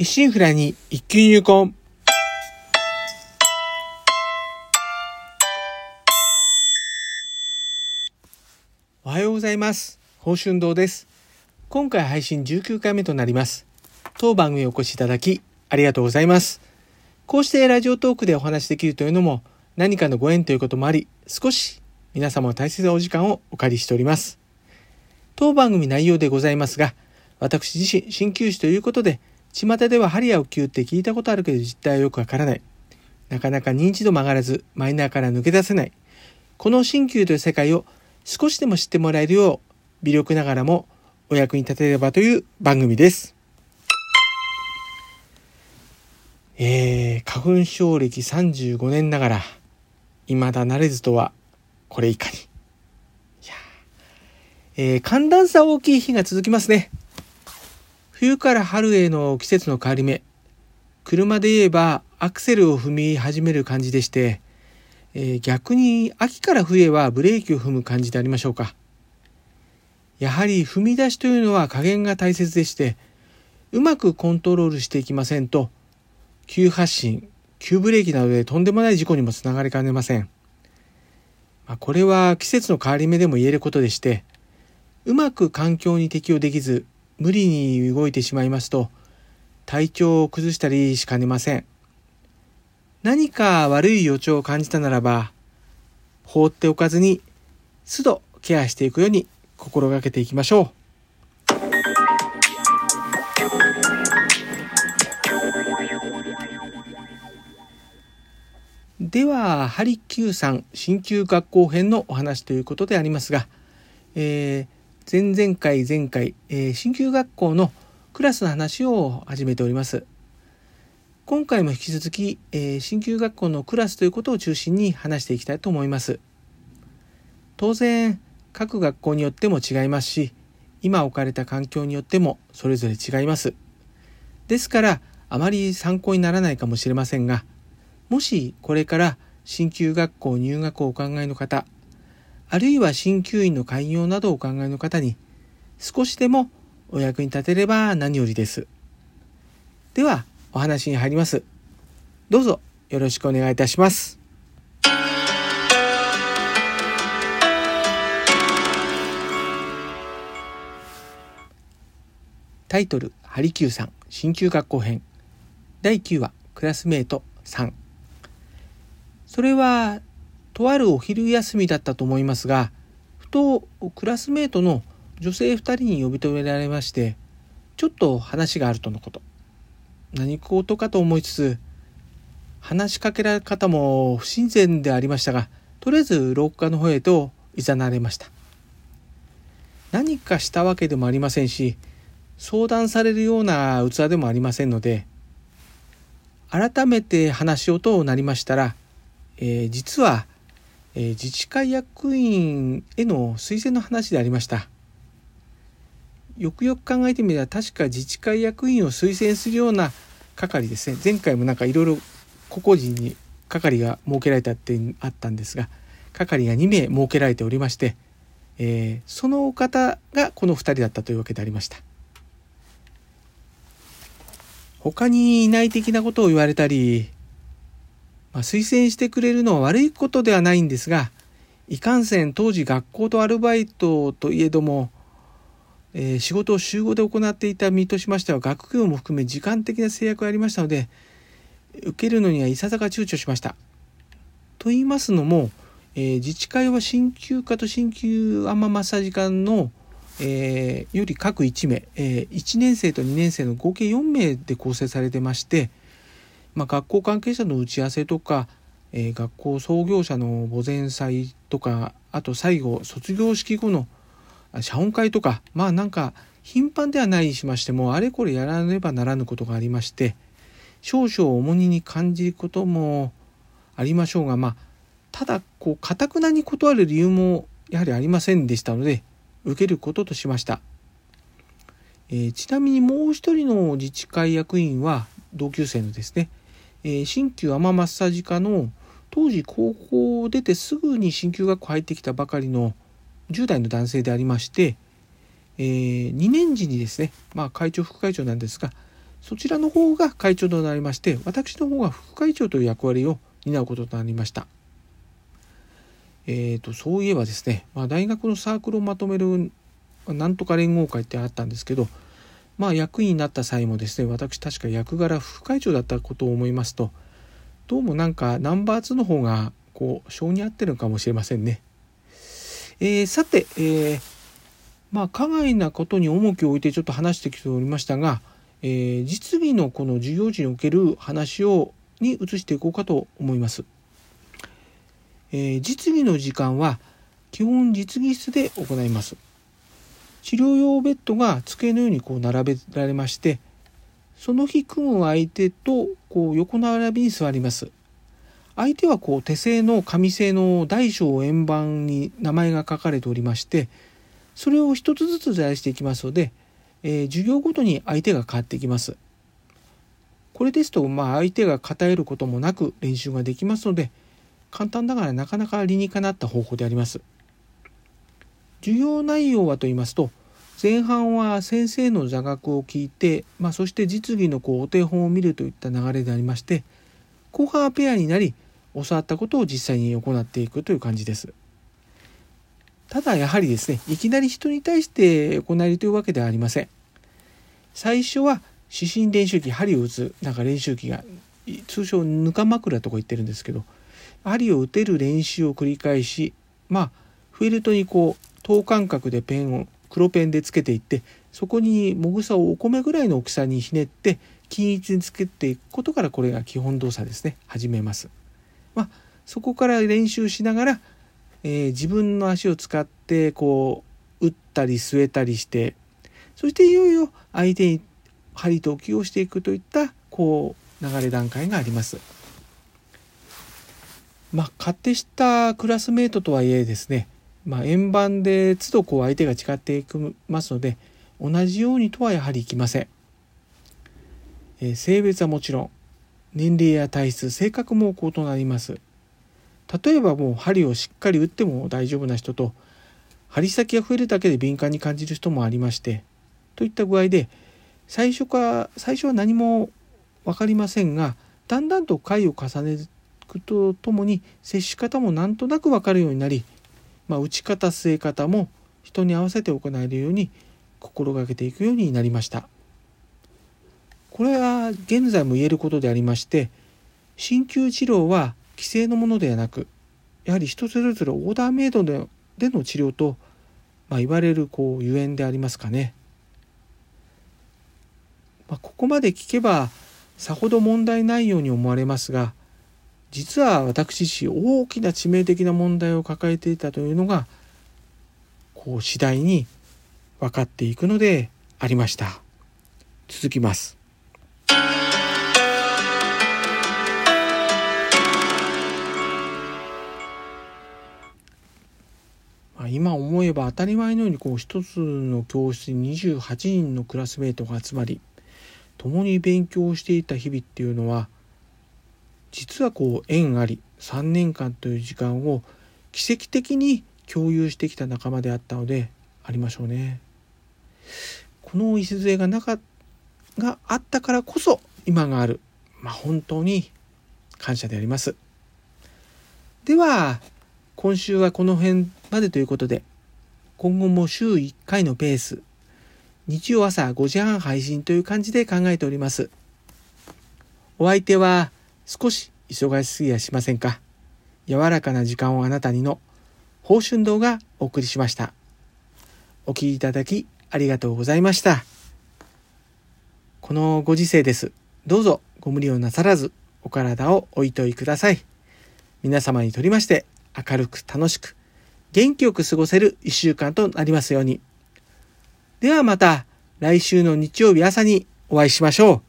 一心不乱に一級入魂。おはようございます。宝春堂です。今回配信19回目となります。当番組お越しいただき、ありがとうございます。こうしてラジオトークでお話しできるというのも、何かのご縁ということもあり、少し皆様の大切なお時間をお借りしております。当番組内容でございますが、私自身、鍼灸師ということで、巷では針やお灸って聞いたことあるけど実態はよくわからない。なかなか認知度も上がらず、マイナーから抜け出せない。この鍼灸という世界を少しでも知ってもらえるよう、微力ながらもお役に立てればという番組です。えー、花粉症歴35年ながら、未だ慣れずとは、これいかに。いやえー寒暖差大きい日が続きますね。冬から春への季節の変わり目。車で言えばアクセルを踏み始める感じでして、えー逆に秋から冬へはブレーキを踏む感じでありましょうか。やはり踏み出しというのは加減が大切でして、うまくコントロールしていきませんと、急発進、急ブレーキなどでとんでもない事故にもつながりかねません。ま、これは季節の変わり目でも言えることでして、うまく環境に適応できず、無理に動いてしまいますと、体調を崩したりしかねません。何か悪い予兆を感じたならば、放っておかずに、都度ケアしていくように心がけていきましょう。では、ハリキューさん新旧学校編のお話ということでありますが、えー前々回前回、えー新旧学校のクラスの話を始めております。今回も引き続き、えー新旧学校のクラスということを中心に話していきたいと思います。当然、各学校によっても違いますし、今置かれた環境によってもそれぞれ違います。ですから、あまり参考にならないかもしれませんが、もしこれから新旧学校入学をお考えの方、あるいは鍼灸院の開業などをお考えの方に少しでもお役に立てれば何よりです。ではお話に入ります。どうぞよろしくお願いいたします。タイトル「ハリキューさん鍼灸学校編」第9話「クラスメート3」それはとあるお昼休みだったと思いますがふとクラスメートの女性2人に呼び止められましてちょっと話があるとのこと。何事かと思いつつ話しかけられ方も不親善でありましたがとりあえず廊下の方へと誘われました。何かしたわけでもありませんし相談されるような器でもありませんので改めて話をとなりましたら、えー実はえー自治会役員への推薦の話でありました。よくよく考えてみれば確か自治会役員を推薦するような係ですね。前回もなんかいろいろ個々人に係が設けられたってあったんですが係が2名設けられておりまして、えーその方がこの2人だったというわけでありました。他にいない的なことを言われたりまあ、推薦してくれるのは悪いことではないんですがいかんせん当時学校とアルバイトといえども、えー仕事を週5で行っていた身としましては学業も含め時間的な制約がありましたので受けるのにはいささか躊躇しました。と言いますのも、えー自治会は鍼灸科と鍼灸アママッサージ科の、えーより各1名、えー1年生と2年生の合計4名で構成されてまして、まあ、学校関係者の打ち合わせとか、えー学校創業者の墓前祭とかあと最後卒業式後の謝恩会とかまあなんか頻繁ではないにしましてもあれこれやらねばならぬことがありまして少々重荷に感じることもありましょうがまあただこうかたくなに断る理由もやはりありませんでしたので受けることとしました。えーちなみにもう一人の自治会役員は同級生のですね、えー新旧アママッサージ科の当時高校を出てすぐに鍼灸学校入ってきたばかりの10代の男性でありまして、え2年時にですね、まあ、会長副会長なんですがそちらの方が会長となりまして、私の方が副会長という役割を担うこととなりました。えーと、そういえばですね、まあ、大学のサークルをまとめるなんとか連合会ってあったんですけど、まあ、役員になった際もですね私確か役柄副会長だったことを思いますとどうもなんかナンバー2の方がこう性に合ってるのかもしれませんね。えー、さて、えー、まあ加害なことに重きを置いてちょっと話してきておりましたが、えー、実技のこの授業時における話をに移していこうかと思います。えー、実技の時間は基本実技室で行います。治療用ベッドが机のようにこう並べられまして、その日組む相手とこう横並びに座ります。相手はこう手製の紙製の大小円盤に名前が書かれておりまして、それを一つずつ在していきますので、えー、授業ごとに相手が変わっていきます。これですと、まあ、相手が偏ることもなく練習ができますので、簡単ながらなかなか理にかなった方法であります。授業内容はと言いますと、前半は先生の座学を聞いて、まあ、そして実技のこうお手本を見るといった流れでありまして、後半はペアになり、教わったことを実際に行っていくという感じです。ただやはりですね、いきなり人に対して行えるというわけではありません。最初は指針練習機、針を打つ、なんか練習機が、通称ぬか枕とか言ってるんですけど、針を打てる練習を繰り返し、まあ、フェルトにこう、等間隔でペンを黒ペンでつけていってそこにもぐさをお米ぐらいの大きさにひねって均一につけていくことからこれが基本動作ですね始めます。まあ、そこから練習しながら、えー、自分の足を使ってこう打ったり据えたりしてそしていよいよ相手に針と置きをしていくといったこう流れ段階があります。まあ、勝手したクラスメートとはいえですねまあ、円盤で都度こう相手が違っていきますので同じようにとはやはりいきません、えー、性別はもちろん年齢や体質性格も異なります。例えばもう針をしっかり打っても大丈夫な人と針先が増えるだけで敏感に感じる人もありましてといった具合で最初か最初は何も分かりませんがだんだんと回を重ねるとともに接し方もなんとなく分かるようになりまあ、打ち方据え方も人に合わせて行えるように心がけていくようになりました。これは現在も言えることでありまして鍼灸治療は既成のものではなくやはり人それぞれオーダーメイドでの治療と、まあ、言われるこうゆえんでありますかね、まあ、ここまで聞けばさほど問題ないように思われますが実は私自身大きな致命的な問題を抱えていたというのがこう次第に分かっていくのでありました。続きます。今思えば当たり前のようにこう一つの教室に28人のクラスメートが集まり共に勉強していた日々っていうのは実はこう縁あり3年間という時間を奇跡的に共有してきた仲間であったのでありましょうね。この礎がなかがあったからこそ今がある、まあ、本当に感謝であります。では今週はこの辺までということで今後も週1回のペース日曜朝5時半配信という感じで考えております。お相手は少し忙しすぎやしませんか？柔らかな時間をあなたにの報春堂がお送りしました。お聴きいただきありがとうございました。このご時世です。どうぞご無理をなさらずお体をおいといください。皆様にとりまして明るく楽しく元気よく過ごせる一週間となりますように。ではまた来週の日曜日朝にお会いしましょう。